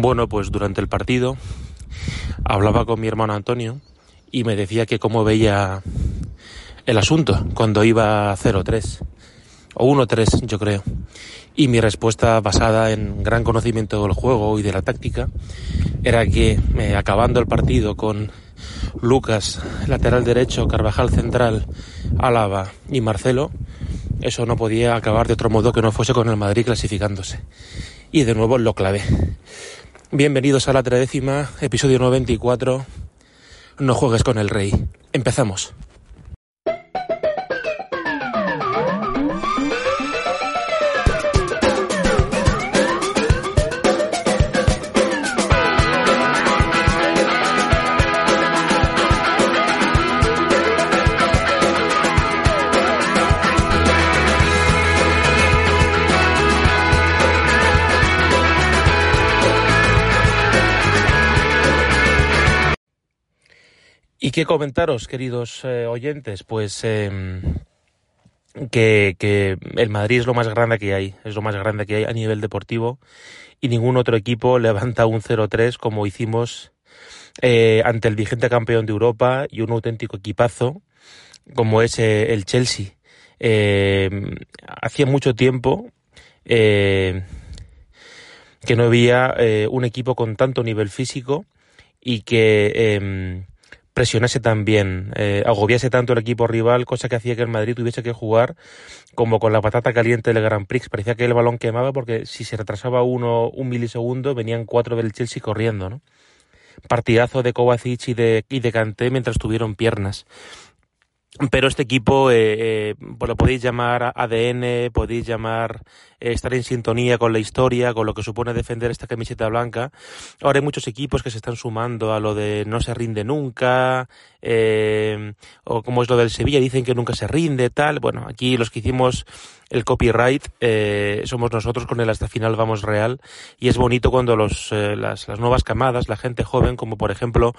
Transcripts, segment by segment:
Bueno, pues durante el partido hablaba con mi hermano Antonio y me decía que cómo veía el asunto cuando iba 0-3 o 1-3 yo creo. Y mi respuesta basada en gran conocimiento del juego y de la táctica era que acabando el partido con Lucas lateral derecho, Carvajal central, Álava y Marcelo, eso no podía acabar de otro modo que no fuese con el Madrid clasificándose. Y de nuevo lo clavé. Bienvenidos a la tredécima, episodio 94. No juegues con el rey. Empezamos. Qué comentaros, queridos eh, oyentes? Pues eh, que, el Madrid es lo más grande que hay, es lo más grande que hay a nivel deportivo y ningún otro equipo levanta un 0-3 como hicimos eh, ante el vigente campeón de Europa y un auténtico equipazo como es eh, el Chelsea. Eh, hacía mucho tiempo que no había un equipo con tanto nivel físico y que presionase tan bien, eh, agobiase tanto el equipo rival, cosa que hacía que el Madrid tuviese que jugar como con la patata caliente del Grand Prix. Parecía que el balón quemaba porque si se retrasaba uno un milisegundo venían cuatro del Chelsea corriendo, ¿no? Partidazo de Kovacic y de, y de Kanté mientras tuvieron piernas pero este equipo eh, eh, pues lo podéis llamar ADN, podéis llamar eh, estar en sintonía con la historia, con lo que supone defender esta camiseta blanca. Ahora hay muchos equipos que se están sumando a lo de no se rinde nunca, eh, o como es lo del Sevilla, dicen que nunca se rinde, tal. Bueno, aquí los que hicimos el copyright somos nosotros con el hasta final vamos real y es bonito cuando los, las, las, nuevas camadas, la gente joven, como por ejemplo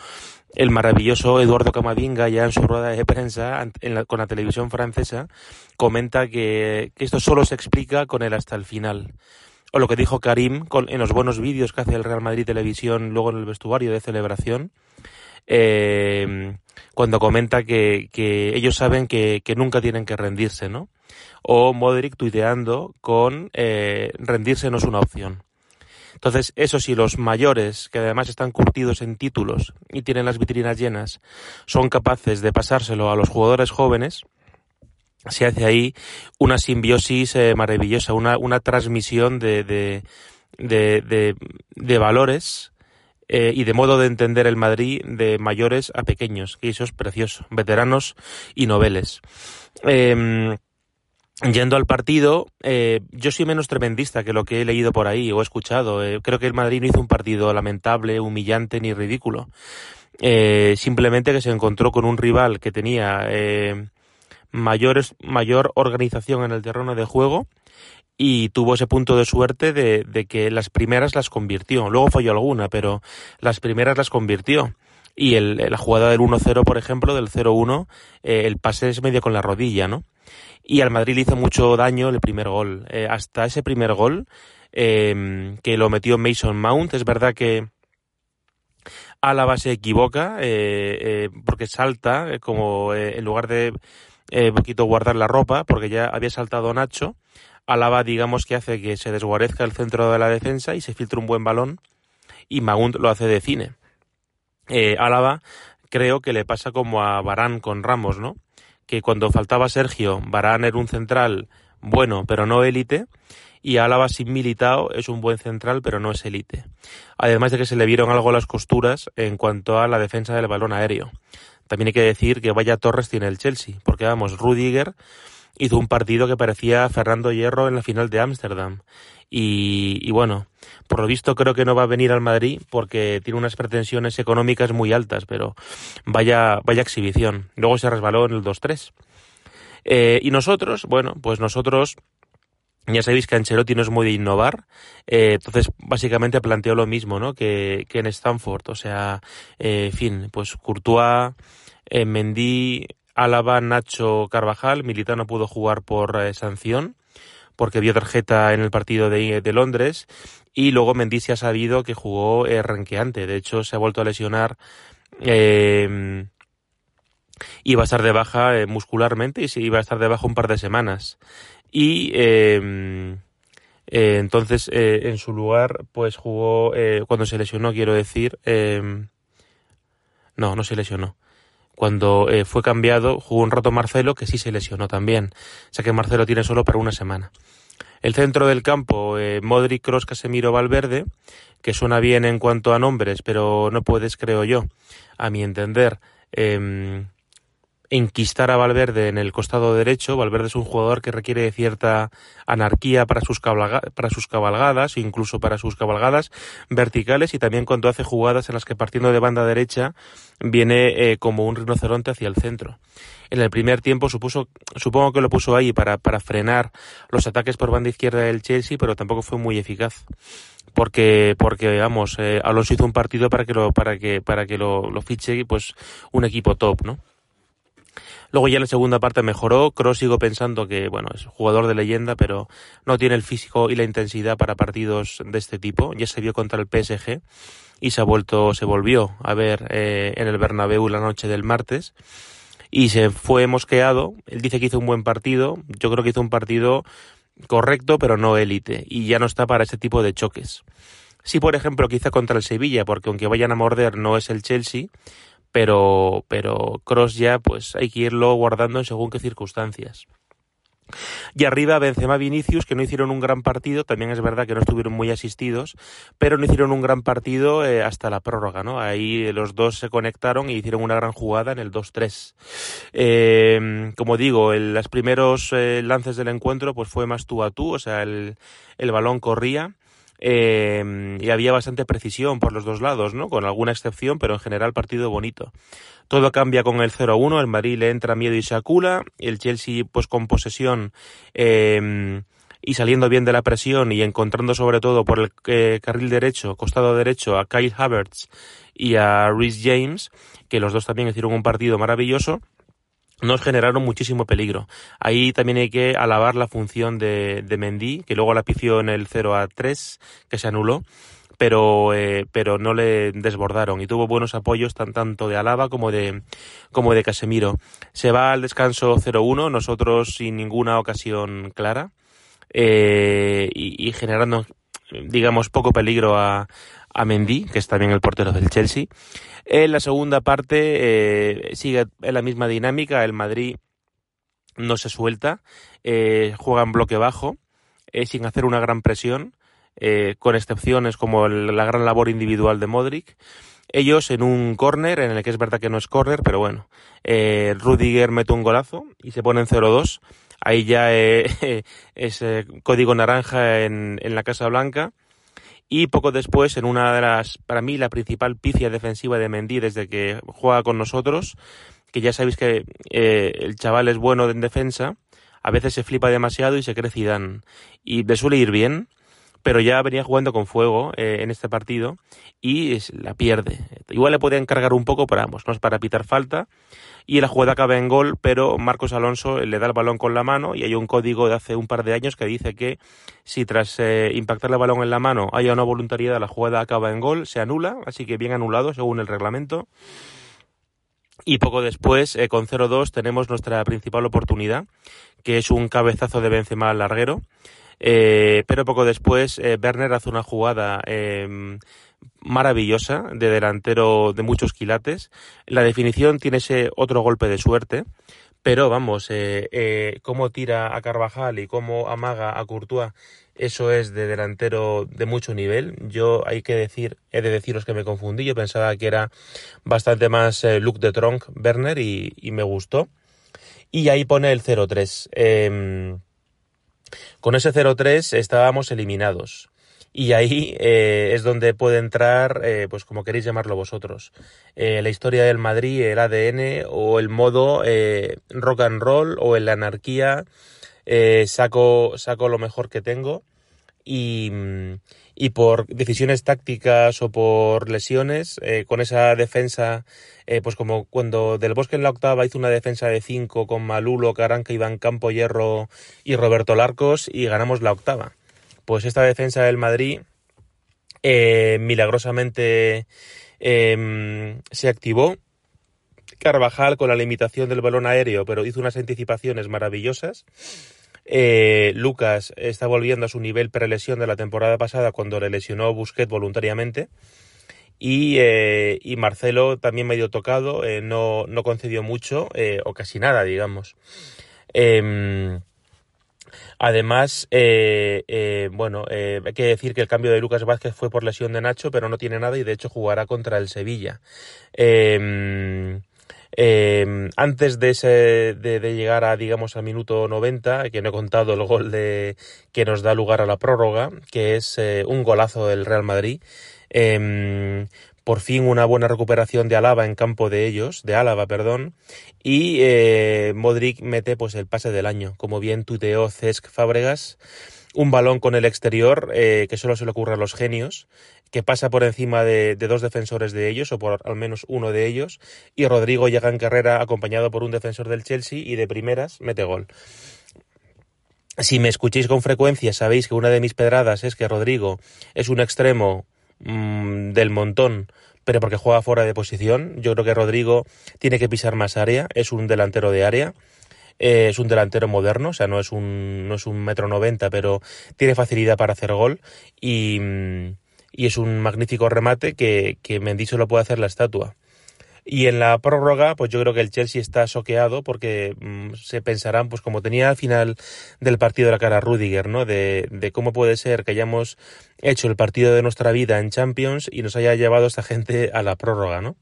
el maravilloso Eduardo Camavinga ya en su rueda de prensa en la, con la televisión francesa, comenta que, esto solo se explica con el hasta el final o lo que dijo Karim en los buenos vídeos que hace el Real Madrid Televisión luego en el vestuario de celebración, eh, cuando comenta que, ellos saben que, que, nunca tienen que rendirse, ¿no? O Modric tuiteando con eh, rendirse no es una opción. Entonces, eso sí, los mayores, que además están curtidos en títulos y tienen las vitrinas llenas, son capaces de pasárselo a los jugadores jóvenes, se hace ahí una simbiosis eh, maravillosa, una, una transmisión de, de, de, de, valores eh, y de modo de entender el Madrid de mayores a pequeños, y eso es precioso, veteranos y noveles. Eh, Yendo al partido, eh, yo soy menos tremendista que lo que he leído por ahí o he escuchado. Eh, creo que el Madrid no hizo un partido lamentable, humillante ni ridículo. Eh, simplemente que se encontró con un rival que tenía eh, mayores, mayor organización en el terreno de juego y tuvo ese punto de suerte de, de que las primeras las convirtió. Luego falló alguna, pero las primeras las convirtió y el, la jugada del 1-0, por ejemplo, del 0-1, eh, el pase es medio con la rodilla, ¿no? Y al Madrid le hizo mucho daño el primer gol. Eh, hasta ese primer gol, eh, que lo metió Mason Mount, es verdad que Álava se equivoca, eh, porque salta, como en lugar de un poquito guardar la ropa, porque ya había saltado Nacho, Álava digamos que hace que se desguarezca el centro de la defensa y se filtre un buen balón, y Mount lo hace de cine eh, Álava creo que le pasa como a Barán con Ramos, ¿no? Que cuando faltaba Sergio, Barán era un central bueno, pero no élite, y Álava sin Militao es un buen central, pero no es élite. Además de que se le vieron algo las costuras en cuanto a la defensa del balón aéreo. También hay que decir que vaya Torres tiene el Chelsea, porque vamos, Rudiger hizo un partido que parecía Fernando Hierro en la final de Ámsterdam. Y, bueno, por lo visto creo que no va a venir al Madrid porque tiene unas pretensiones económicas muy altas, pero vaya, vaya exhibición. Luego se resbaló en el 2-3. Eh, y nosotros, bueno, pues nosotros ya sabéis que Ancelotti no es muy de innovar, eh, entonces básicamente planteó lo mismo, ¿no? Que, que en Stanford, o sea, eh, en fin, pues Courtois, eh, Mendy, Álava, Nacho, Carvajal, Militao no pudo jugar por eh, sanción porque vio tarjeta en el partido de, de, Londres y luego Mendy se ha sabido que jugó eh, renqueante, de hecho se ha vuelto a lesionar eh, iba a estar de baja eh, muscularmente y se iba a estar de baja un par de semanas. Y em, eh, entonces eh, en su lugar pues jugó cuando se lesionó, quiero decir, em, no, no se lesionó. Cuando fue cambiado jugó un rato Marcelo que sí se lesionó también. O sea que Marcelo tiene solo para una semana. El centro del campo, Modric, Kroos, Casemiro, Valverde, que suena bien en cuanto a nombres, pero no puedes, creo yo, a mi entender, eh, enquistar a Valverde en el costado derecho. Valverde es un jugador que requiere cierta anarquía para sus, para sus cabalgadas, incluso para sus cabalgadas verticales y también cuando hace jugadas en las que partiendo de banda derecha viene eh, como un rinoceronte hacia el centro. En el primer tiempo supuso, supongo que lo puso ahí para, para frenar los ataques por banda izquierda del Chelsea, pero tampoco fue muy eficaz porque porque vamos eh, Alonso hizo un partido para que lo para que para que lo, lo fiche pues un equipo top no Luego ya en la segunda parte mejoró. Cross sigo pensando que, bueno, es jugador de leyenda, pero no tiene el físico y la intensidad para partidos de este tipo. Ya se vio contra el PSG y se ha vuelto, se volvió a ver eh, en el Bernabéu la noche del martes y se fue mosqueado. Él dice que hizo un buen partido. Yo creo que hizo un partido correcto, pero no élite y ya no está para ese tipo de choques. Sí, por ejemplo, quizá contra el Sevilla, porque aunque vayan a morder no es el Chelsea, pero, pero Cross ya pues hay que irlo guardando en según qué circunstancias. Y arriba Benzema Vinicius, que no hicieron un gran partido, también es verdad que no estuvieron muy asistidos, pero no hicieron un gran partido eh, hasta la prórroga, ¿no? Ahí los dos se conectaron y hicieron una gran jugada en el 2-3. Eh, como digo, en los primeros eh, lances del encuentro pues fue más tú a tú, o sea, el, el balón corría eh, y había bastante precisión por los dos lados, ¿no? Con alguna excepción, pero en general partido bonito. Todo cambia con el 0-1, el Madrid le entra miedo y se acula, el Chelsea pues con posesión eh, y saliendo bien de la presión y encontrando sobre todo por el eh, carril derecho, costado derecho a Kyle Havertz y a Rhys James, que los dos también hicieron un partido maravilloso nos generaron muchísimo peligro. Ahí también hay que alabar la función de, de Mendy, que luego la pifió en el 0 a 3, que se anuló, pero, eh, pero no le desbordaron y tuvo buenos apoyos tanto de Alaba como de, como de Casemiro. Se va al descanso 0-1, nosotros sin ninguna ocasión clara eh, y, y generando, digamos, poco peligro a, a Mendy, que es también el portero del Chelsea. En la segunda parte eh, sigue en la misma dinámica, el Madrid no se suelta, eh, juega en bloque bajo, eh, sin hacer una gran presión, con excepciones como la gran labor individual de Modric. Ellos en un córner, en el que es verdad que no es córner, pero bueno, Rudiger mete un golazo y se pone en 0-2. Ahí ya es código naranja en, en la Casa Blanca y poco después, en una de las, para mí, la principal pifia defensiva de Mendy desde que juega con nosotros, que ya sabéis que eh, el chaval es bueno en defensa, a veces se flipa demasiado y se cree Zidane. Y le suele ir bien, pero ya venía jugando con fuego eh, en este partido y la pierde. Igual le puede encargar un poco, pero vamos, no es para pitar falta. Y la jugada acaba en gol, pero Marcos Alonso le da el balón con la mano y hay un código de hace un par de años que dice que si tras eh, impactar el balón en la mano haya una voluntariedad, la jugada acaba en gol, se anula, así que bien anulado según el reglamento. Y poco después, eh, con 0-2, tenemos nuestra principal oportunidad, que es un cabezazo de Benzema al larguero eh, pero poco después eh, Werner hace una jugada em, maravillosa de delantero de muchos quilates. La definición tiene ese otro golpe de suerte, pero vamos, eh, cómo tira a Carvajal y cómo amaga a Courtois, eso es de delantero de mucho nivel. Yo hay que decir, he de deciros que me confundí, yo pensaba que era bastante más eh, look de Tronk Werner y, y, me gustó. Y ahí pone el 0-3. Con ese 0-3 estábamos eliminados. Y ahí eh, es donde puede entrar, eh, pues como queréis llamarlo vosotros, eh, la historia del Madrid, el ADN o el modo rock and roll o la anarquía, saco, saco lo mejor que tengo y, por decisiones tácticas o por lesiones, eh, con esa defensa, eh, pues como cuando Del Bosque en la octava hizo una defensa de 5 con Malulo, Caranca, Iván Campo, Hierro y Roberto Larcos y ganamos la octava. Pues esta defensa del Madrid eh, milagrosamente em, se activó. Carvajal con la limitación del balón aéreo, pero hizo unas anticipaciones maravillosas. Eh, Lucas está volviendo a su nivel prelesión de la temporada pasada cuando le lesionó Busquets voluntariamente. Y, eh, Marcelo también medio tocado, eh, no, no, concedió mucho, o casi nada, digamos. Em, además, bueno, hay que decir que el cambio de Lucas Vázquez fue por lesión de Nacho, pero no tiene nada y de hecho jugará contra el Sevilla. Em, em, antes de, ese, de, llegar a, digamos, al minuto 90, que no he contado el gol de, que nos da lugar a la prórroga, que es eh, un golazo del Real Madrid, eh, por fin una buena recuperación de Álava en campo de ellos, de Álava, perdón, y eh, Modric mete pues el pase del año, como bien tuteó Cesc Fábregas, un balón con el exterior eh, que solo se le ocurre a los genios, que pasa por encima de, dos defensores de ellos, o por al menos uno de ellos, y Rodrigo llega en carrera acompañado por un defensor del Chelsea y de primeras mete gol. Si me escuchéis con frecuencia sabéis que una de mis pedradas es que Rodrigo es un extremo mmm, del montón, pero porque juega fuera de posición. Yo creo que Rodrigo tiene que pisar más área, es un delantero de área. Eh, es un delantero moderno, o sea, no es un, no es un metro noventa, pero tiene facilidad para hacer gol y, y es un magnífico remate que, que Mendy lo puede hacer la estatua. Y en la prórroga, pues yo creo que el Chelsea está soqueado porque mmm, se pensarán, pues como tenía al final del partido la cara Rudiger, ¿no? De, cómo puede ser que hayamos hecho el partido de nuestra vida en Champions y nos haya llevado esta gente a la prórroga, ¿no?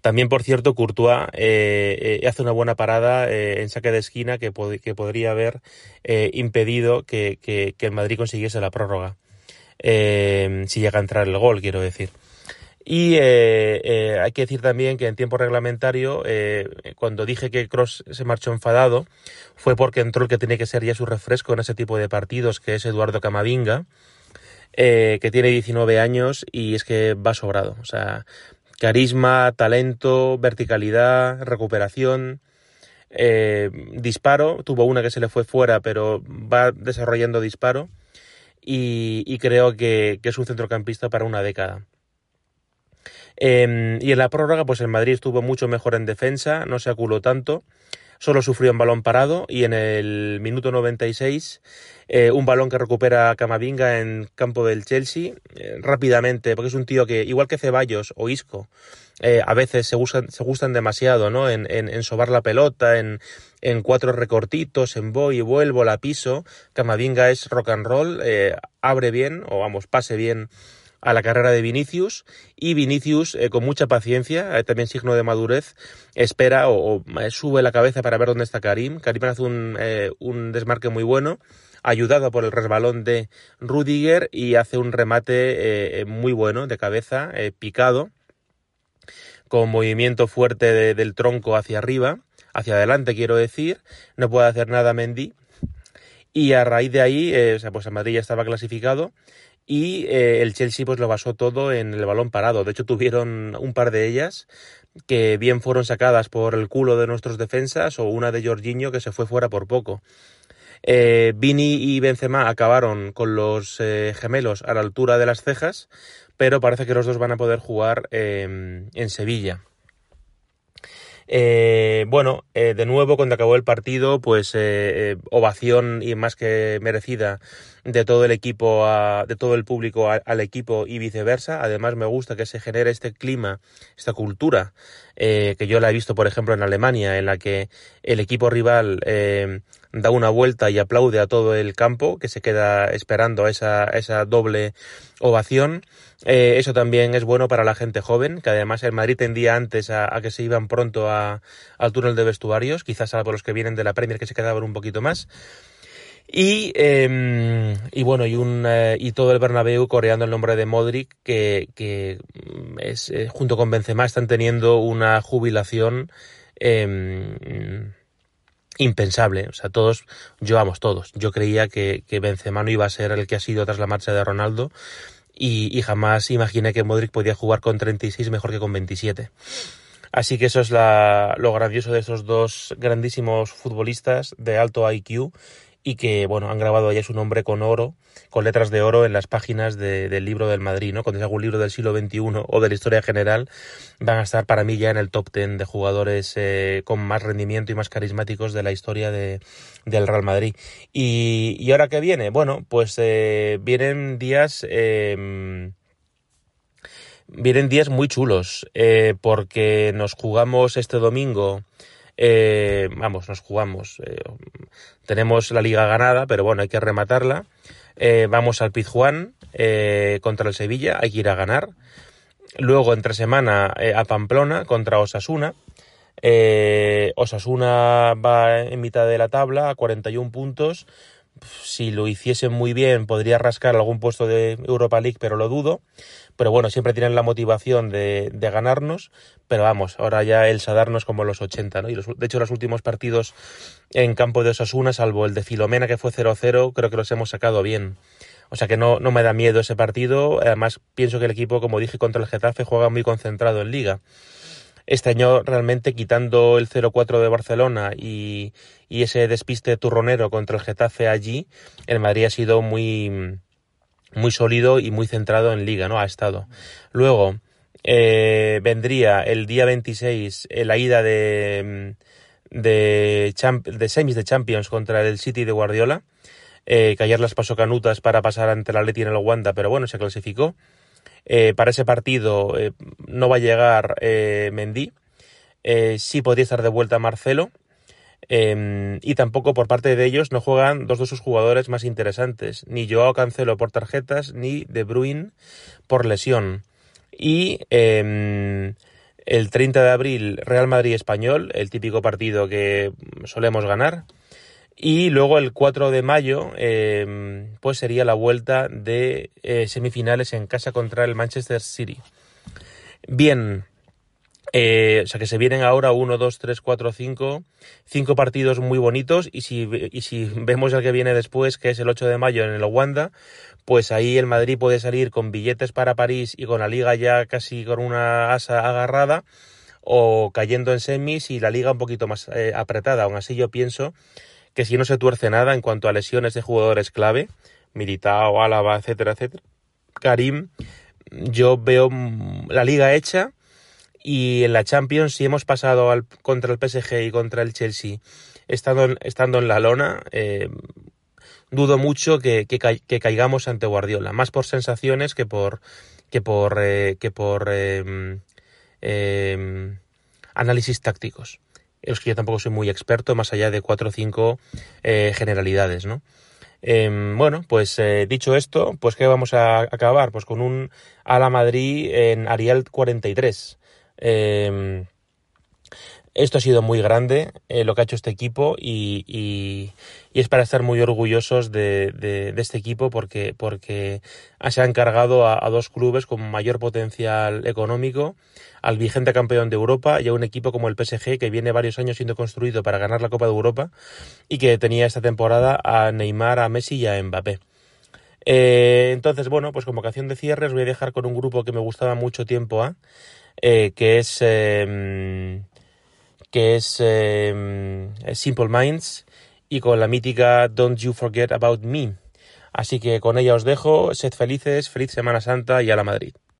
También, por cierto, Courtois eh, eh, hace una buena parada eh, en saque de esquina que, pod que podría haber impedido que, el Madrid consiguiese la prórroga. Eh, si llega a entrar el gol, quiero decir. Y eh, eh, hay que decir también que en tiempo reglamentario, eh, cuando dije que Cross se marchó enfadado, fue porque entró el que tiene que ser ya su refresco en ese tipo de partidos, que es Eduardo Camavinga, que tiene 19 años y es que va sobrado. O sea, carisma, talento, verticalidad, recuperación. Disparo, tuvo una que se le fue fuera, pero va desarrollando disparo y, y creo que, es un centrocampista para una década. Eh, y en la prórroga, pues el Madrid estuvo mucho mejor en defensa, no se aculó tanto, solo sufrió un balón parado y en el minuto 96 eh, un balón que recupera Camavinga en campo del Chelsea eh, rápidamente, porque es un tío que, igual que Ceballos o Isco, eh, a veces se gustan, se gustan demasiado, ¿no? En, en, en sobar la pelota, en, en cuatro recortitos, en voy y vuelvo, la piso. Camavinga es rock and roll, eh, abre bien, o vamos, pase bien a la carrera de Vinicius y Vinicius eh, con mucha paciencia, eh, también signo de madurez, espera o, sube la cabeza para ver dónde está Karim. Karim hace un, un desmarque muy bueno, ayudado por el resbalón de Rudiger y hace un remate muy bueno de cabeza, picado, con movimiento fuerte de, del tronco hacia arriba, hacia adelante quiero decir, no puede hacer nada Mendy. Y a raíz de ahí, sea, pues a Madrid ya estaba clasificado y eh, el Chelsea pues lo basó todo en el balón parado. De hecho tuvieron un par de ellas que bien fueron sacadas por el culo de nuestros defensas o una de Jorginho que se fue fuera por poco. Eh, Vini y Benzema acabaron con los eh, gemelos a la altura de las cejas, pero parece que los dos van a poder jugar eh, en Sevilla. Eh, bueno, eh, de nuevo, cuando acabó el partido, pues eh, eh, ovación y más que merecida de todo el equipo, a, de todo el público al equipo y viceversa. Además, me gusta que se genere este clima, esta cultura, eh, que yo la he visto, por ejemplo, en Alemania, en la que el equipo rival eh, da una vuelta y aplaude a todo el campo, que se queda esperando esa, esa doble ovación. Eh, eso también es bueno para la gente joven, que además el Madrid tendía antes a, a que se iban pronto a, al túnel de vestuarios, quizás a los que vienen de la Premier que se quedaban un poquito más. Y, eh, y bueno, y, un, eh, y todo el Bernabéu coreando el nombre de Modric, que, que es, eh, junto con Benzema están teniendo una jubilación eh, impensable. O sea, todos, yo vamos, todos. Yo creía que, que Benzema no iba a ser el que ha sido tras la marcha de Ronaldo y, y jamás imaginé que Modric podía jugar con 36 mejor que con 27. Así que eso es la, lo grandioso de esos dos grandísimos futbolistas de alto IQ y que, bueno, han grabado ya su nombre con oro, con letras de oro en las páginas del libro del Madrid, ¿no? Cuando es algún libro del siglo XXI o de la historia general, van a estar para mí ya en el top ten de jugadores eh, con más rendimiento y más carismáticos de la historia de, del Real Madrid. Y, y ahora que viene, bueno, pues eh, vienen días... Eh, vienen días muy chulos eh, porque nos jugamos este domingo eh, vamos nos jugamos eh, tenemos la liga ganada pero bueno hay que rematarla. Vamos al Pizjuán contra el Sevilla hay que ir a ganar. Luego entre semana a Pamplona contra Osasuna. Osasuna va en mitad de la tabla a 41 puntos. Si lo hiciesen muy bien podría rascar algún puesto de Europa League pero lo dudo pero bueno, siempre tienen la motivación de, ganarnos, pero vamos, ahora ya el Sadarnos como los 80, ¿no? Y de hecho los últimos partidos en campo de Osasuna, salvo el de Filomena que fue 0-0, creo que los hemos sacado bien. O sea que no, no me da miedo ese partido, además pienso que el equipo, como dije, contra el Getafe juega muy concentrado en liga. Este año realmente quitando el 0-4 de Barcelona y, y ese despiste turronero contra el Getafe allí, el Madrid ha sido muy muy sólido y muy centrado en liga, ¿no? Ha estado. Luego, eh, vendría el día 26 eh, la ida de, de, de, semis de Champions contra el City de Guardiola, eh, que ayer las pasó canutas para pasar ante la Leti en el Wanda, pero bueno, se clasificó. Eh, para ese partido eh, no va a llegar Mendy, sí podría estar de vuelta Marcelo, Em, y tampoco por parte de ellos no juegan dos de sus jugadores más interesantes, ni Joao Cancelo por tarjetas, ni De Bruyne por lesión. Y em, el 30 de abril Real Madrid Español, el típico partido que solemos ganar. Y luego el 4 de mayo, em, pues sería la vuelta de eh, semifinales en casa contra el Manchester City. Bien, eh, o sea que se vienen ahora uno, dos, tres, cuatro, cinco, cinco partidos muy bonitos y si, y si vemos el que viene después, que es el 8 de mayo en el Wanda, pues ahí el Madrid puede salir con billetes para París y con la liga ya casi con una asa agarrada o cayendo en semis y la liga un poquito más eh, apretada. Aún así yo pienso que si no se tuerce nada en cuanto a lesiones de jugadores clave, Militao, Álava, etcétera, etcétera, Karim, yo veo la liga hecha y en la Champions, si hemos pasado al, contra el PSG y contra el Chelsea, estando, estando en la lona, eh, dudo mucho que, que, que, caigamos ante Guardiola, más por sensaciones que por que por eh, que por eh, análisis tácticos. Es que yo tampoco soy muy experto, más allá de cuatro o cinco eh, generalidades, ¿no? Eh, bueno, pues dicho esto, pues ¿qué vamos a acabar? Pues con un Ala Madrid en Ariel 43. Eh, esto ha sido muy grande eh, lo que ha hecho este equipo y, es para estar muy orgullosos de, este equipo porque, se ha encargado a, a, dos clubes con mayor potencial económico, al vigente campeón de Europa y a un equipo como el PSG que viene varios años siendo construido para ganar la Copa de Europa y que tenía esta temporada a Neymar, a Messi y a Mbappé. Eh, entonces, bueno, pues como canción de cierre os voy a dejar con un grupo que me gustaba mucho tiempo, ¿eh? Eh, que es, eh, que es eh, Simple Minds y con la mítica Don't You Forget About Me. Así que con ella os dejo, sed felices, feliz Semana Santa y a la Madrid.